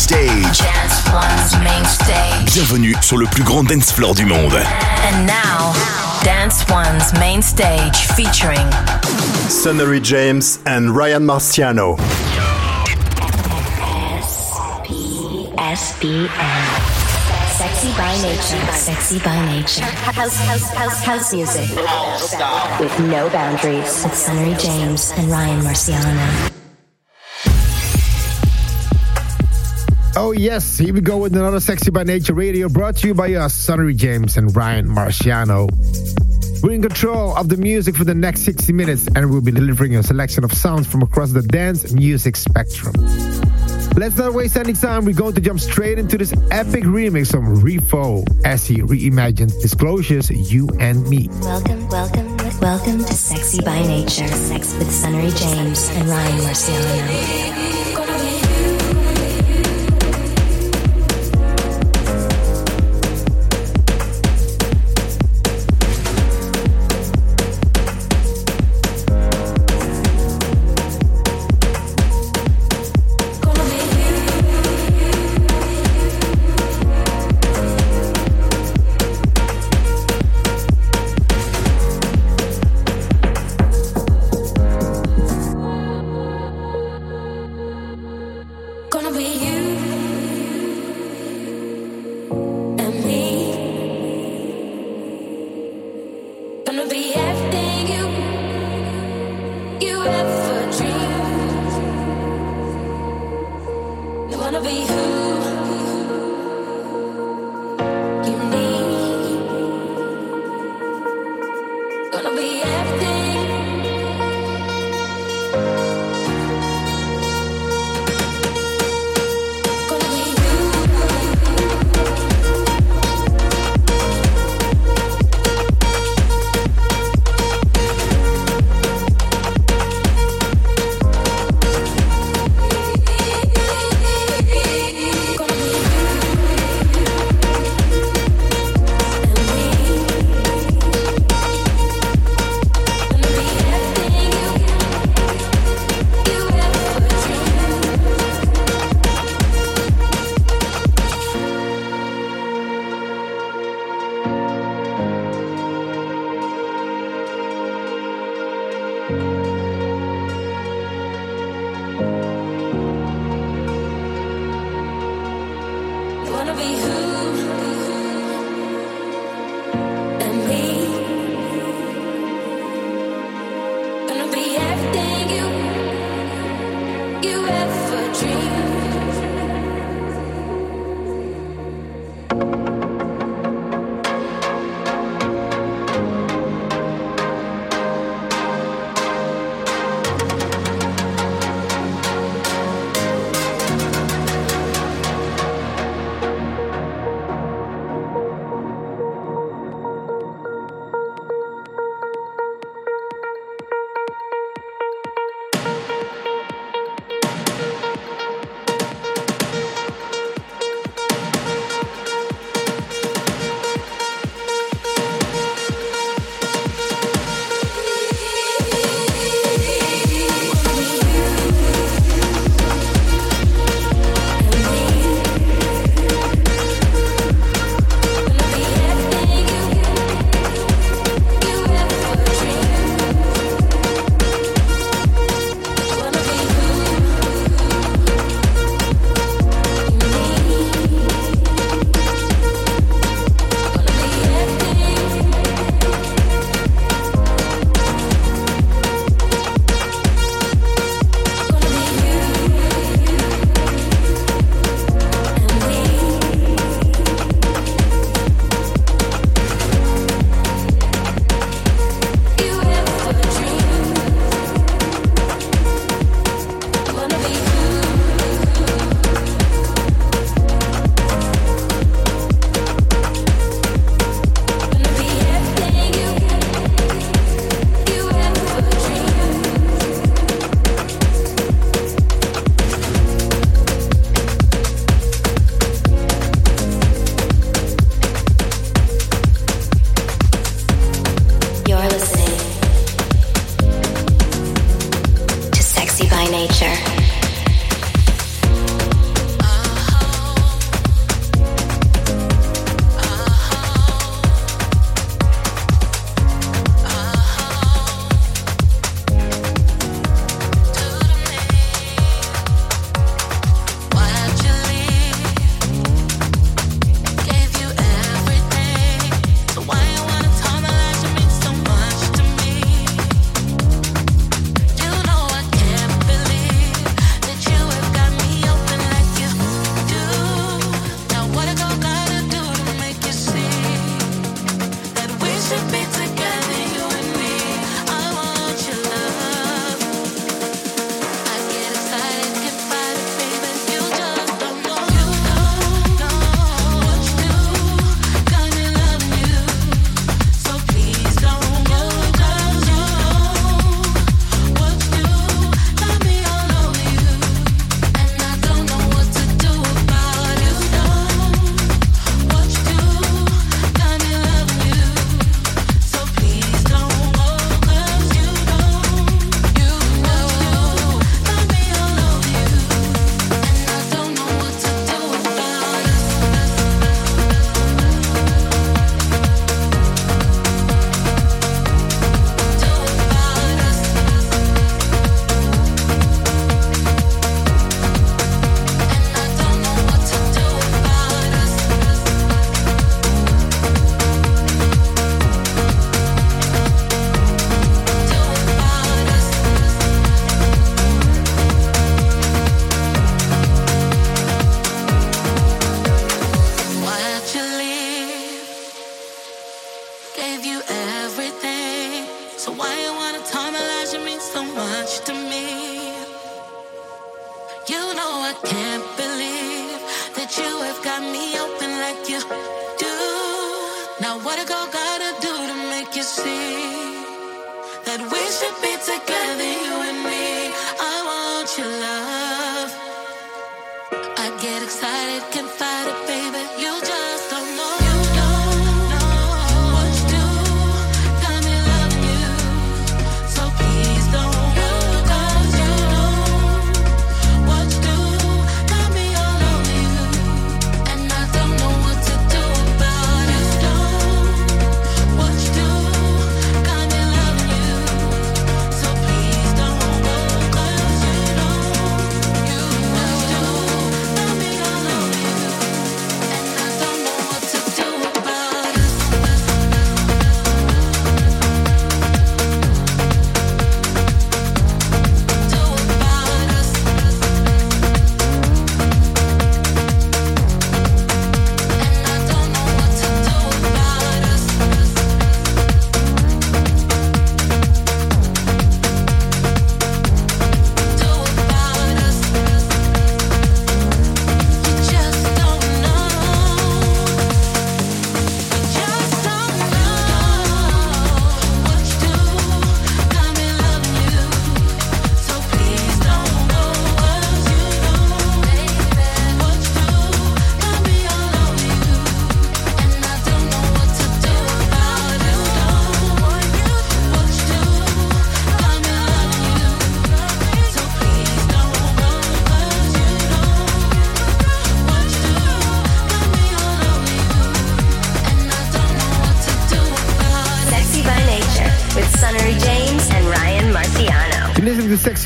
stage. Dance One's main stage. Bienvenue sur le plus grand dance floor du monde. And now, Dance One's main stage featuring Sunnery James and Ryan Marciano. SBN. Sexy by nature. Sexy by nature. House, house, house, house music. With no boundaries. With Sunnery James and Ryan Marciano. Oh yes, here we go with another Sexy by Nature radio brought to you by us, Sunnery James and Ryan Marciano. We're in control of the music for the next 60 minutes and we'll be delivering a selection of sounds from across the dance music spectrum. Let's not waste any time. We're going to jump straight into this epic remix from Rivo as he reimagines Disclosures, You and Me. Welcome, welcome, welcome to Sexy by Nature. Sex with Sunnery James and Ryan Marciano. gonna be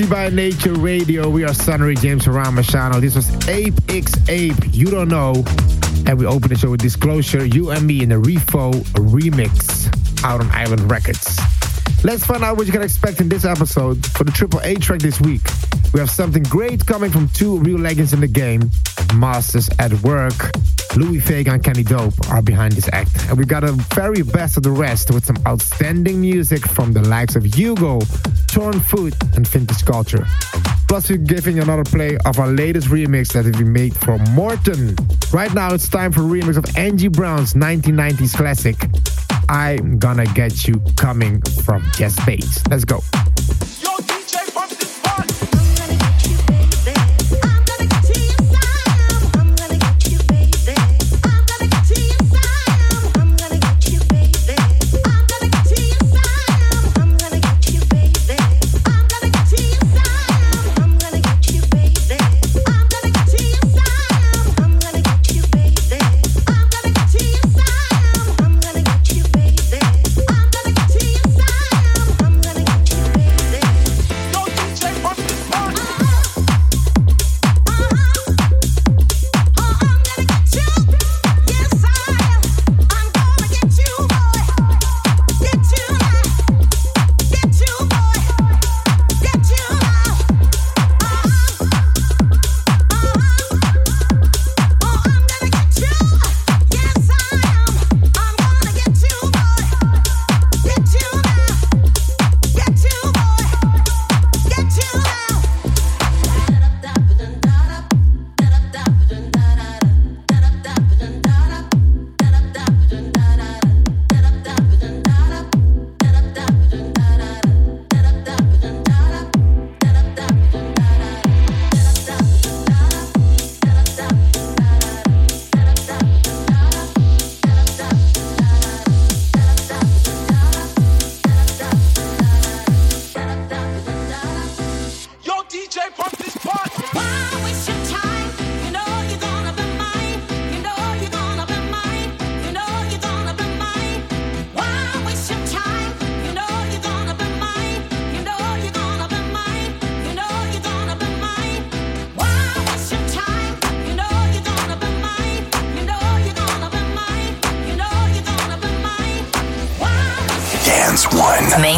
By Nature Radio. We are Sunnery James and Ryan Marciano. This was Ape X Ape. You don't know. And we open the show with Disclosure, You and Me in the Rivo remix out on Island Records. Let's find out what you can expect in this episode. For the Triple A track this week, we have something great coming from two real legends in the game, Masters at Work Louie Vega and Kenny Dope are behind this act. And we've got a very best of the rest with some outstanding music from the likes of Hugo, Torn Food, and Vintage Culture. Plus, we're giving you another play of our latest remix that we made for Morten. Right now, it's time for a remix of Angie Brown's 1990s classic, I'm Gonna Get You Coming from Jess Bays. Let's go.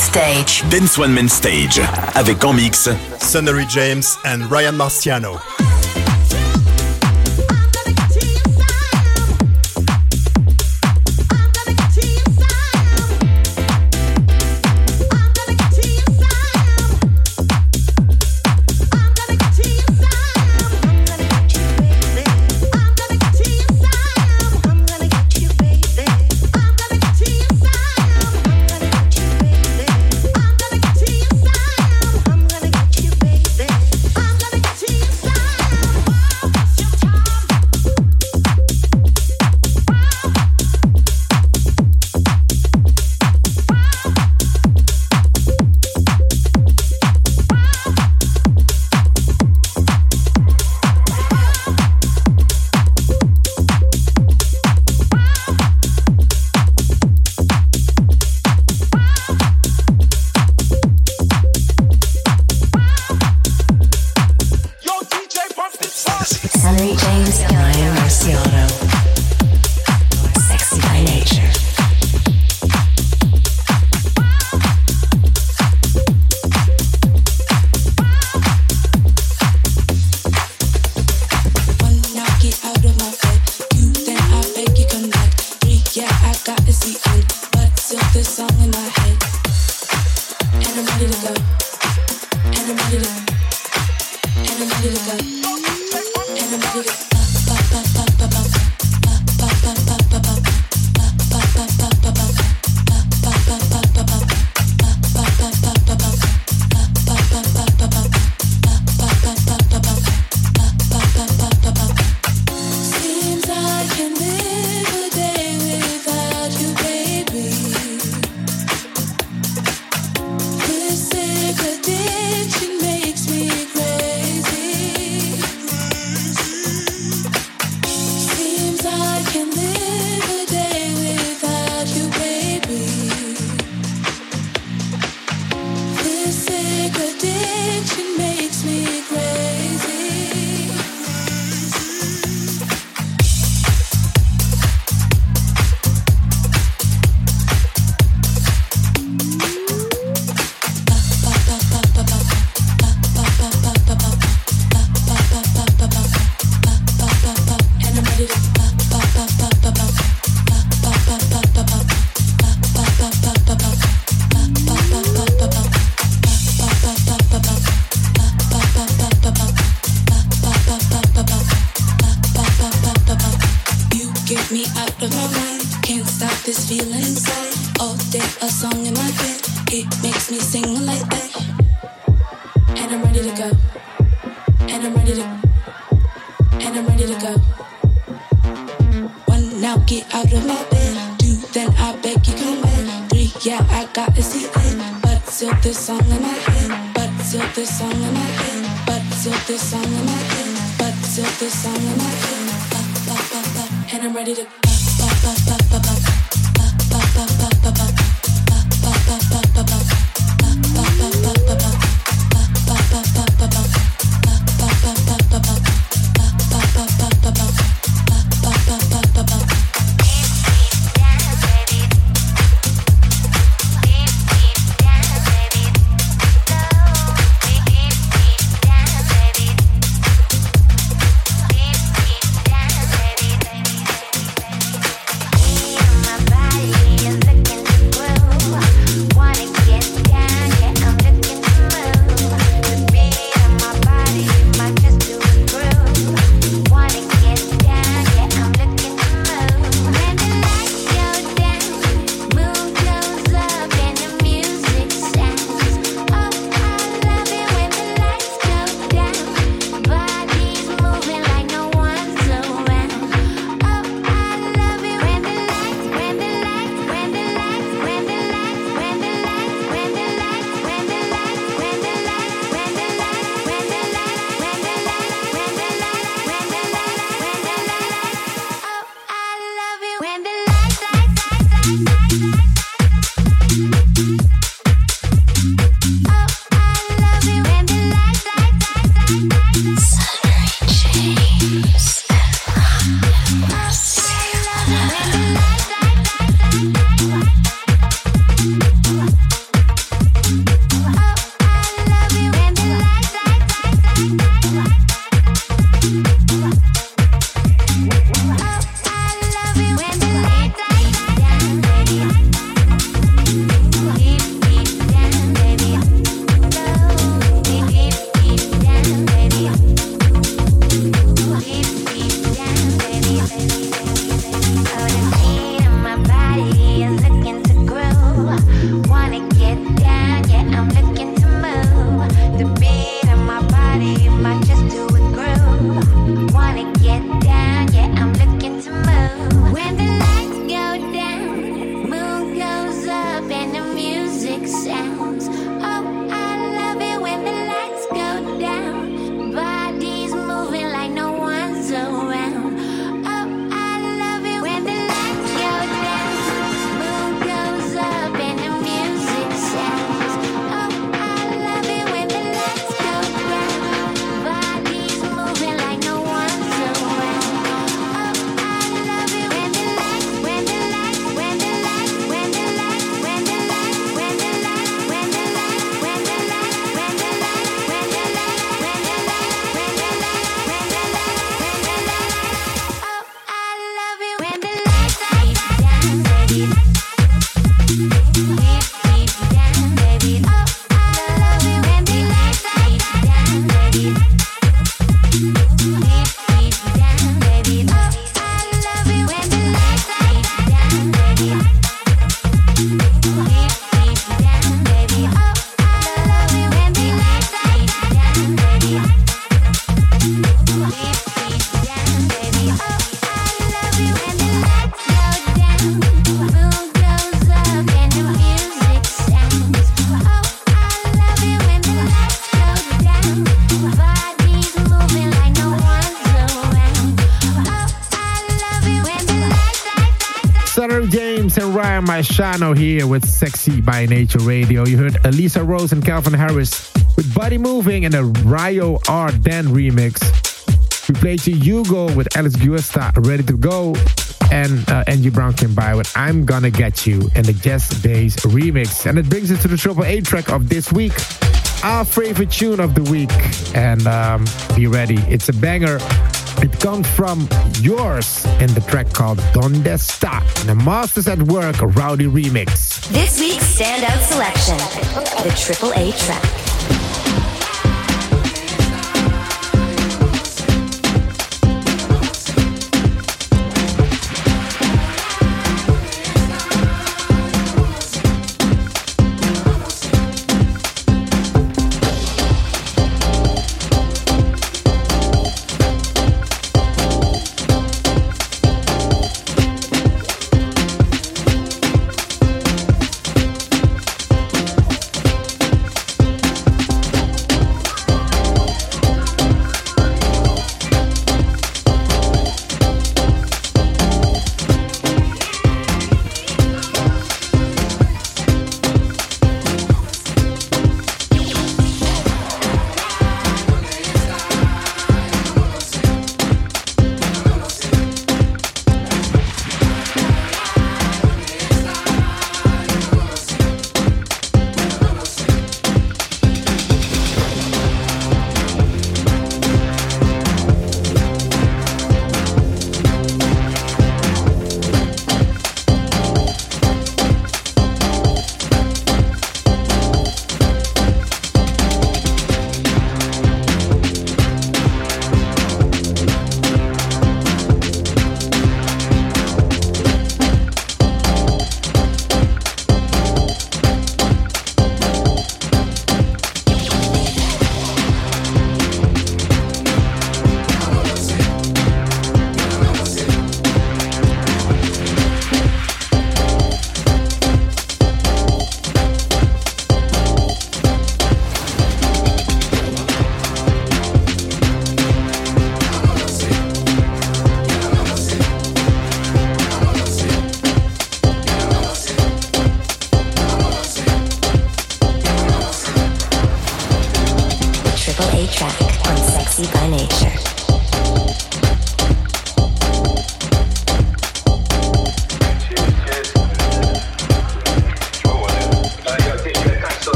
Stage. Dance One Man Stage. Avec en mix. Sonnery James and Ryan Marciano. Everybody to go. Everybody look up. Everybody to go. and I'm ready to bust. James and Ryan Marciano here with Sexy by Nature Radio. You heard Eliza Rose and Calvin Harris with Body Moving and a Riordan remix. We played to you Hugo with Alex Guesta, Ready to Go, and uh, Angie Brown came by with I'm Gonna Get You and the Jess Bays remix. And it brings us to the Triple A track of this week, our favorite tune of the week. And um, be ready, it's a banger. It comes from yours in the track called Donde Está, the Masters at Work Rowdy remix. This week's standout selection, the Triple A track.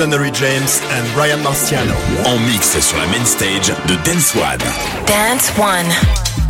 Sonnery James and Ryan Marciano. En mix sur la main stage de Dance One. Dance One.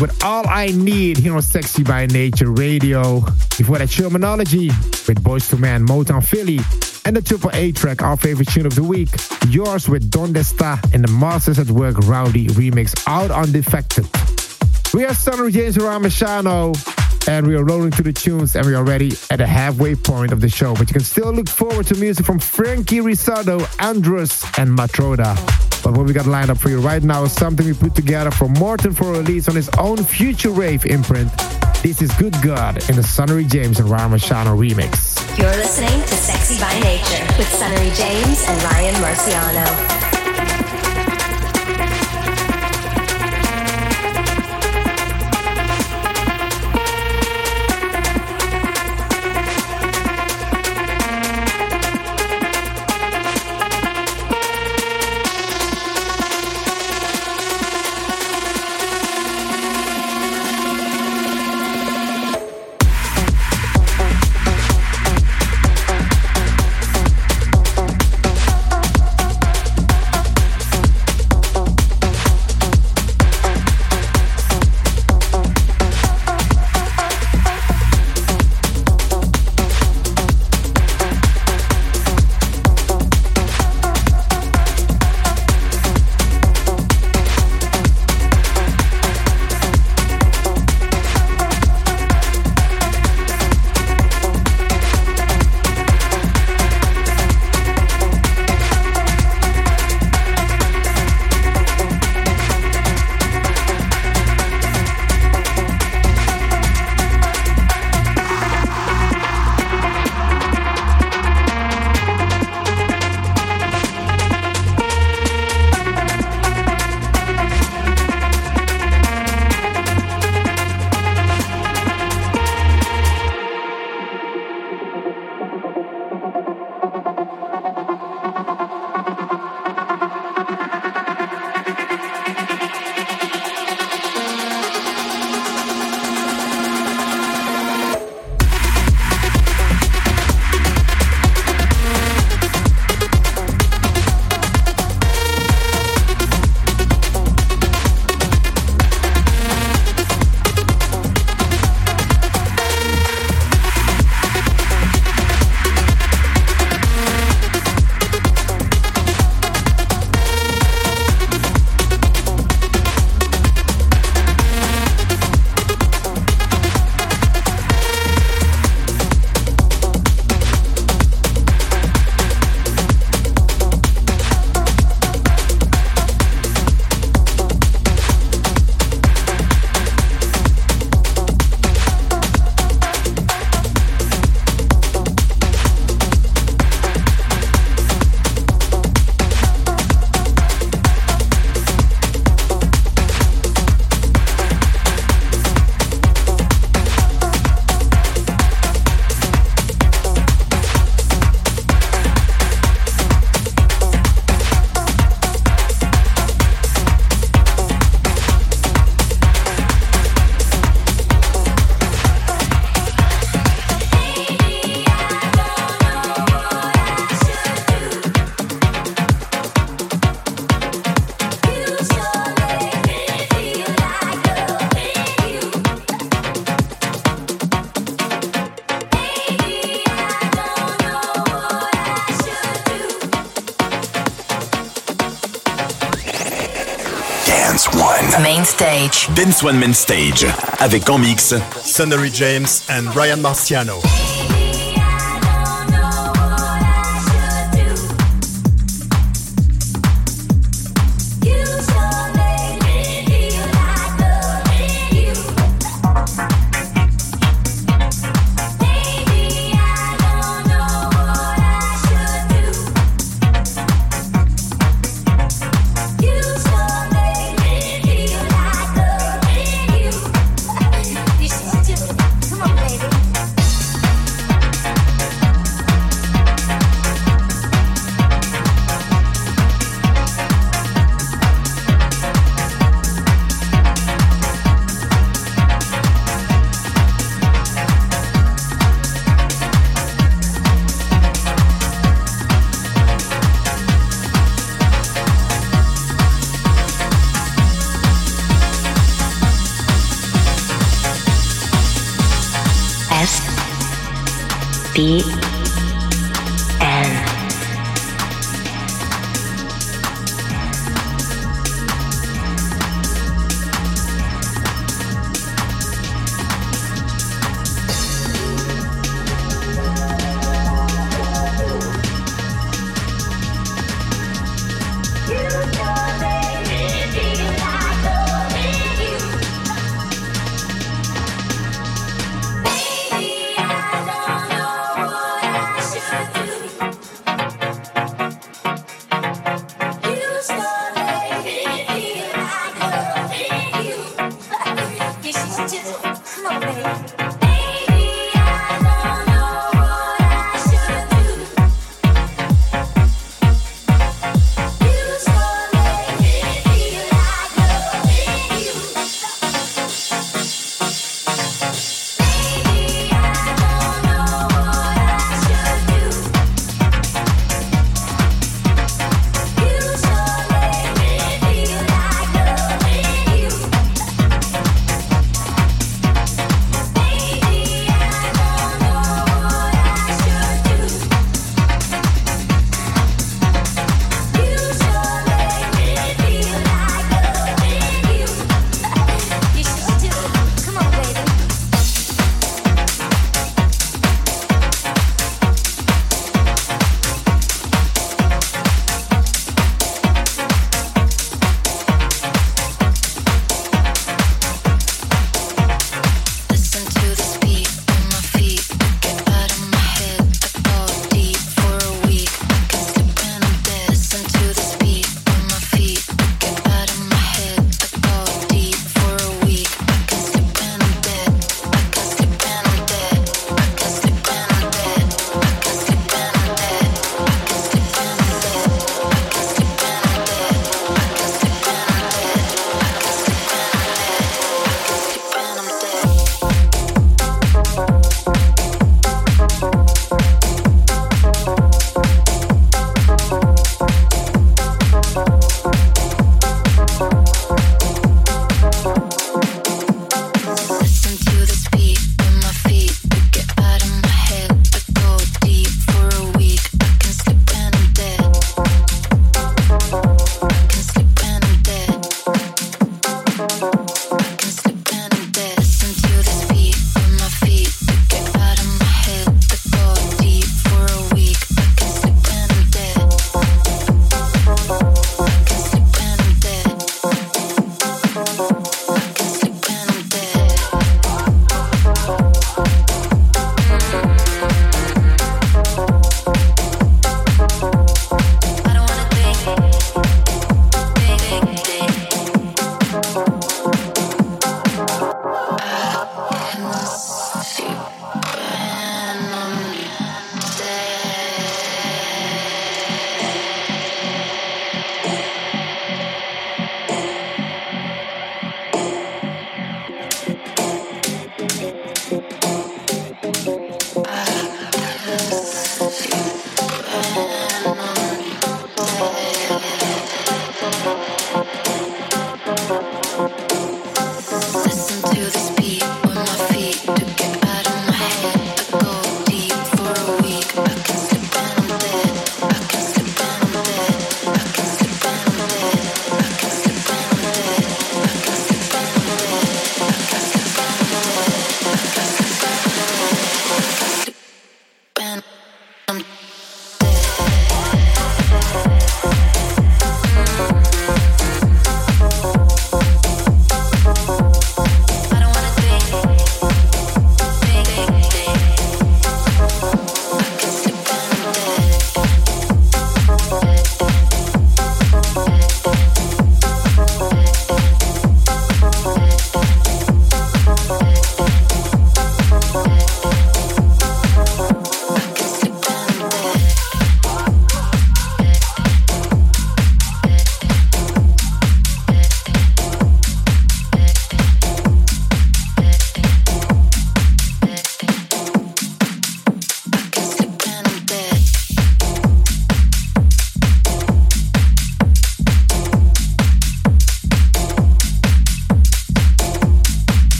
With All I Need here on Sexy by Nature Radio. Before that, Shermanology with Boyz II Men, Motown Philly, and the Triple A track, our favorite tune of the week, Yours with Donde Esta and the Masters at Work Rowdy remix out on Defected. We are Sunny James Ramachano and we are rolling to the tunes and we are ready at the halfway point of the show. But you can still look forward to music from Frankie Rizardo, Andruss, and Matroda. But what we got lined up for you right now is something we put together for Morten for release on his own Future Rave imprint. This is Good God in the Sunnery James and Ryan Marciano remix. You're listening to Sexy by Nature with Sunnery James and Ryan Marciano. Dance One Man Stage. Avec en mix. Sunnery James and Ryan Marciano.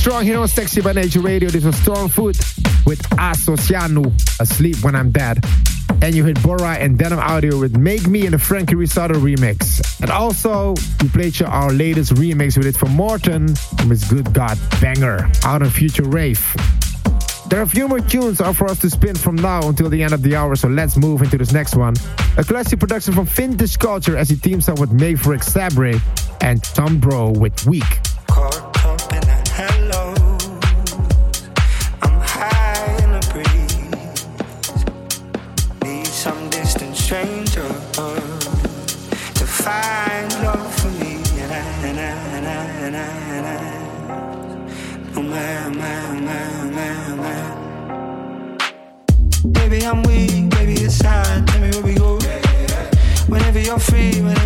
Strong here on Sexy by Nature Radio. This was Stormfoot with Asociano, Asleep When I'm Dead. And you hit Bora and Denim Audio with Make Me in the Frankie Rizardo remix. And also, we played you our latest remix with it from Morten from his Good God Banger out on Future Rave. There are a few more tunes for us to spin from now until the end of the hour, so let's move into this next one. A classic production from Vintage Culture as he teams up with Maverick Sabre and Tom Breu with Weak. Uh, oh, I'm weak, baby, it's time. Tell me where we go. Whenever you're free, whenever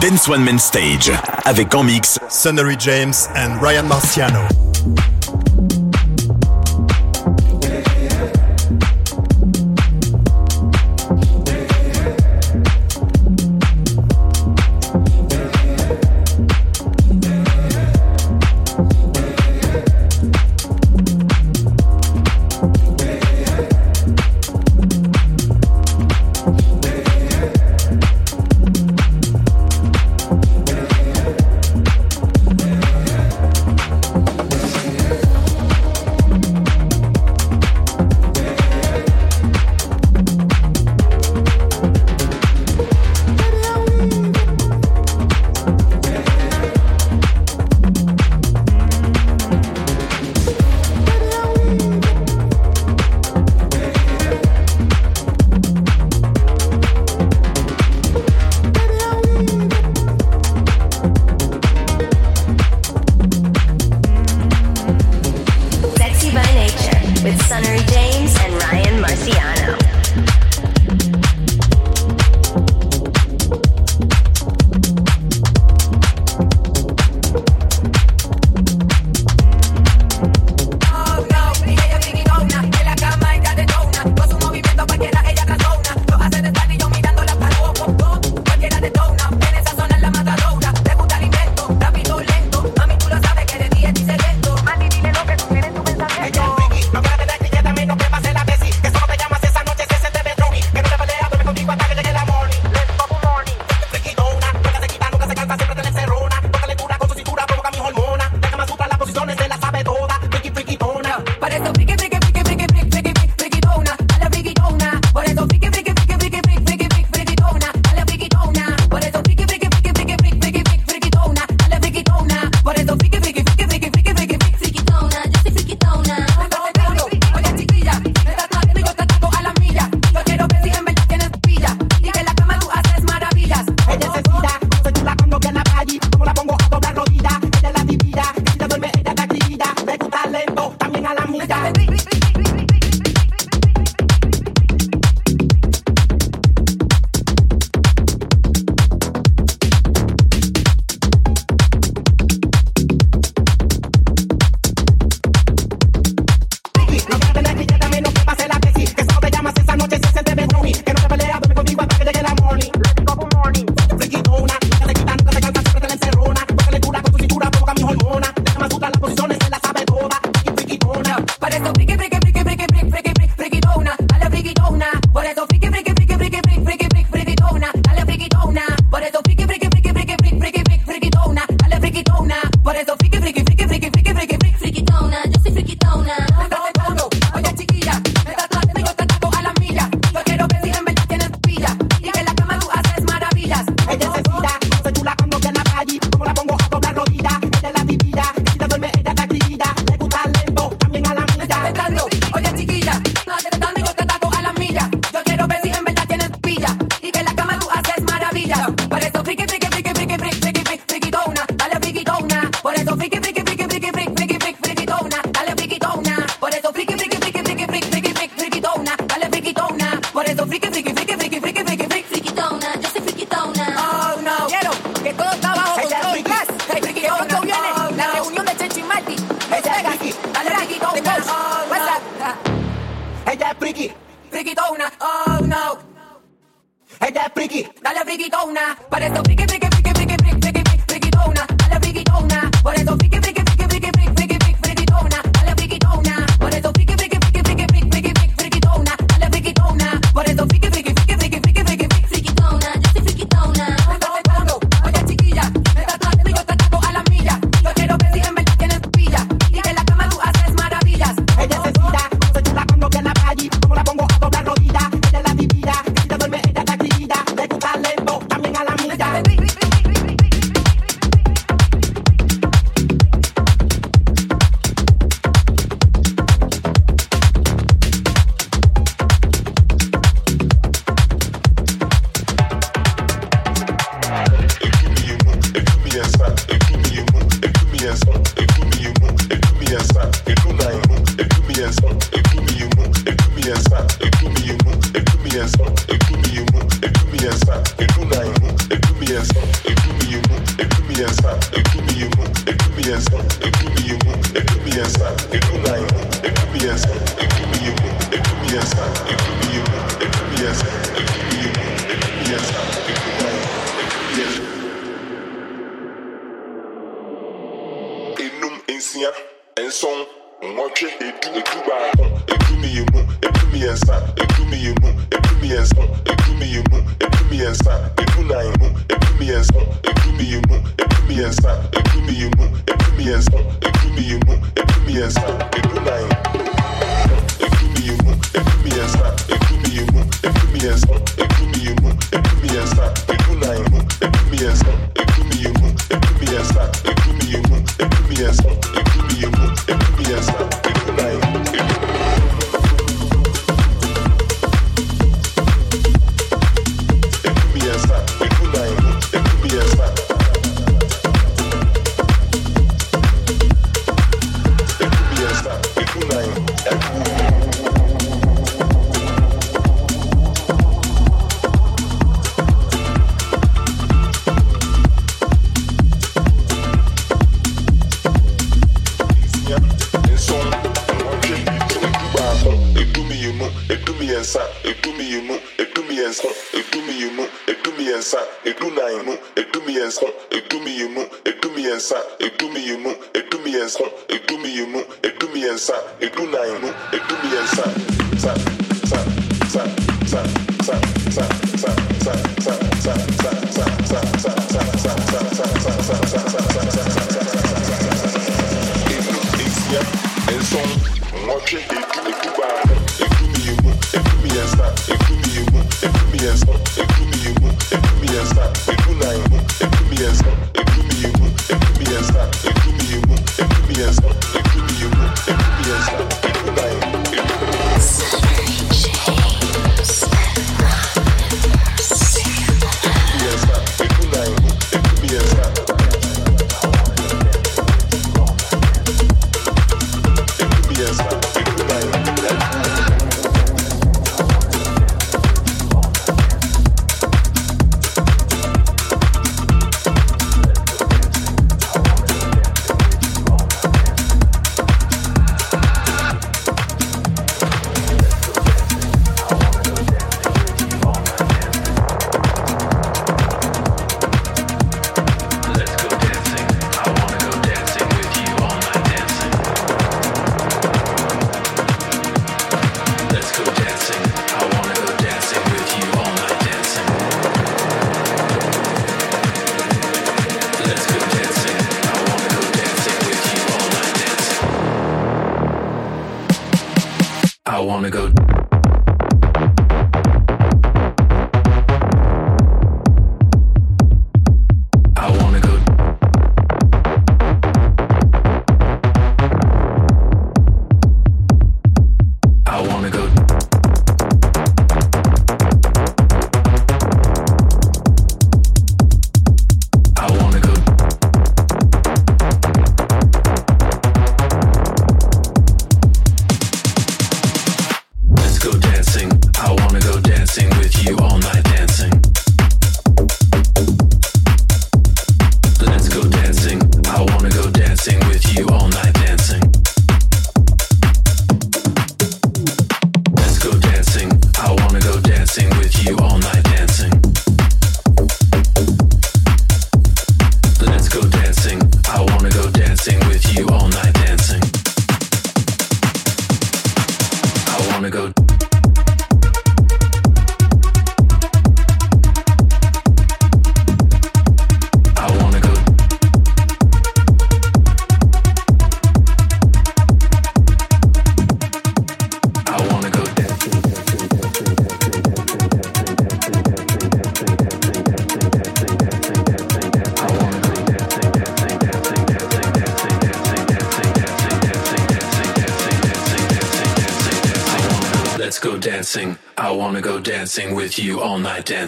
Dance One Main Stage. Avec en mix Sonnery James and Ryan Marciano. with Sunnery James and Ryan Marciano.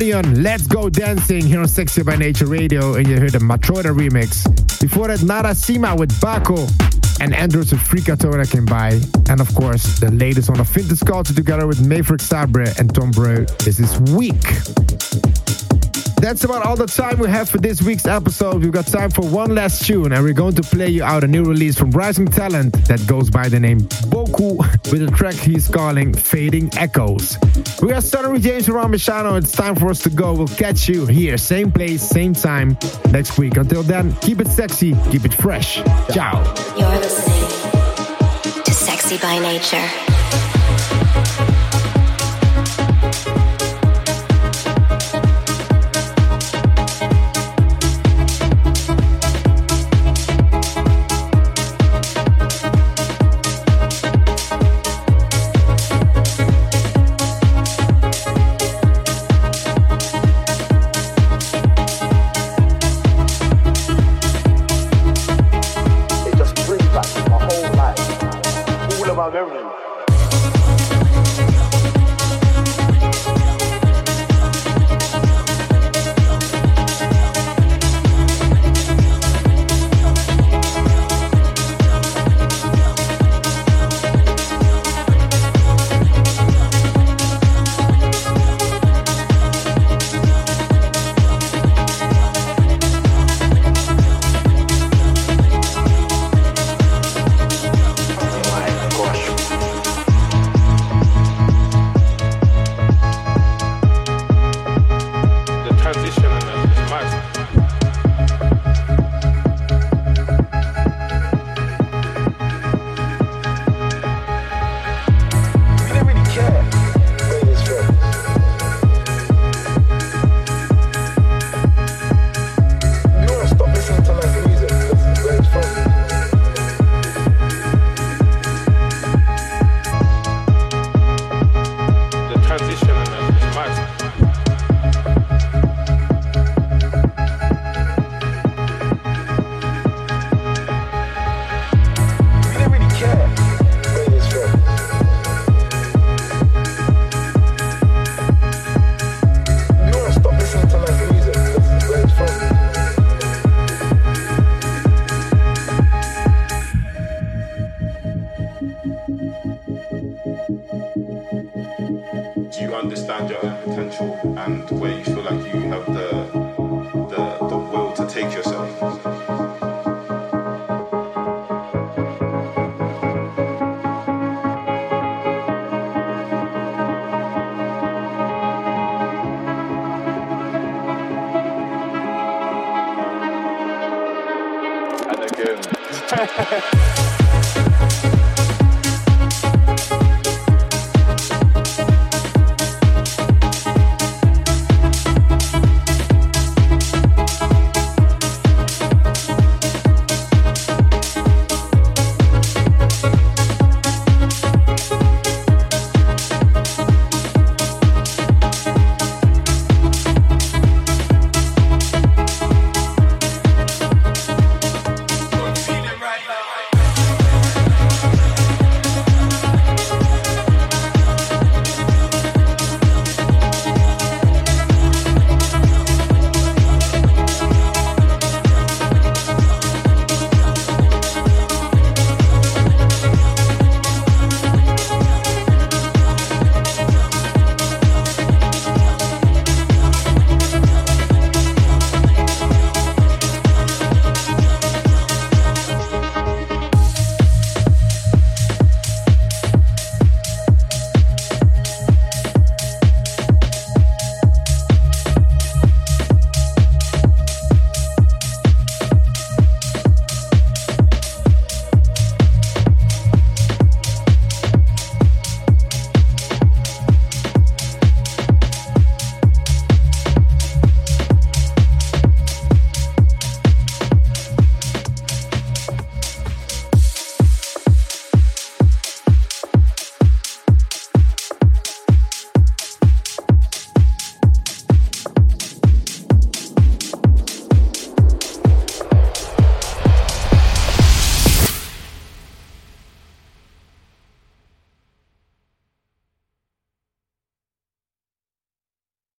Let's go dancing here on Sexy by Nature Radio, and you heard the Matroda remix. Before that, Nara Sima with Baco and Andruss with Frikatona came by. And of course, the latest on the Vintage Culture together with Maverick Sabre and Tom Breu. This is Weak. That's about all the time we have for this week's episode. We've got time for one last tune, and we're going to play you out a new release from Rising Talent that goes by the name Boku with a track he's calling Fading Echoes. We are starting with James Ryan Marciano. It's time for us to go. We'll catch you here, same place, same time next week. Until then, keep it sexy, keep it fresh. Ciao. You're listening to Sexy by Nature.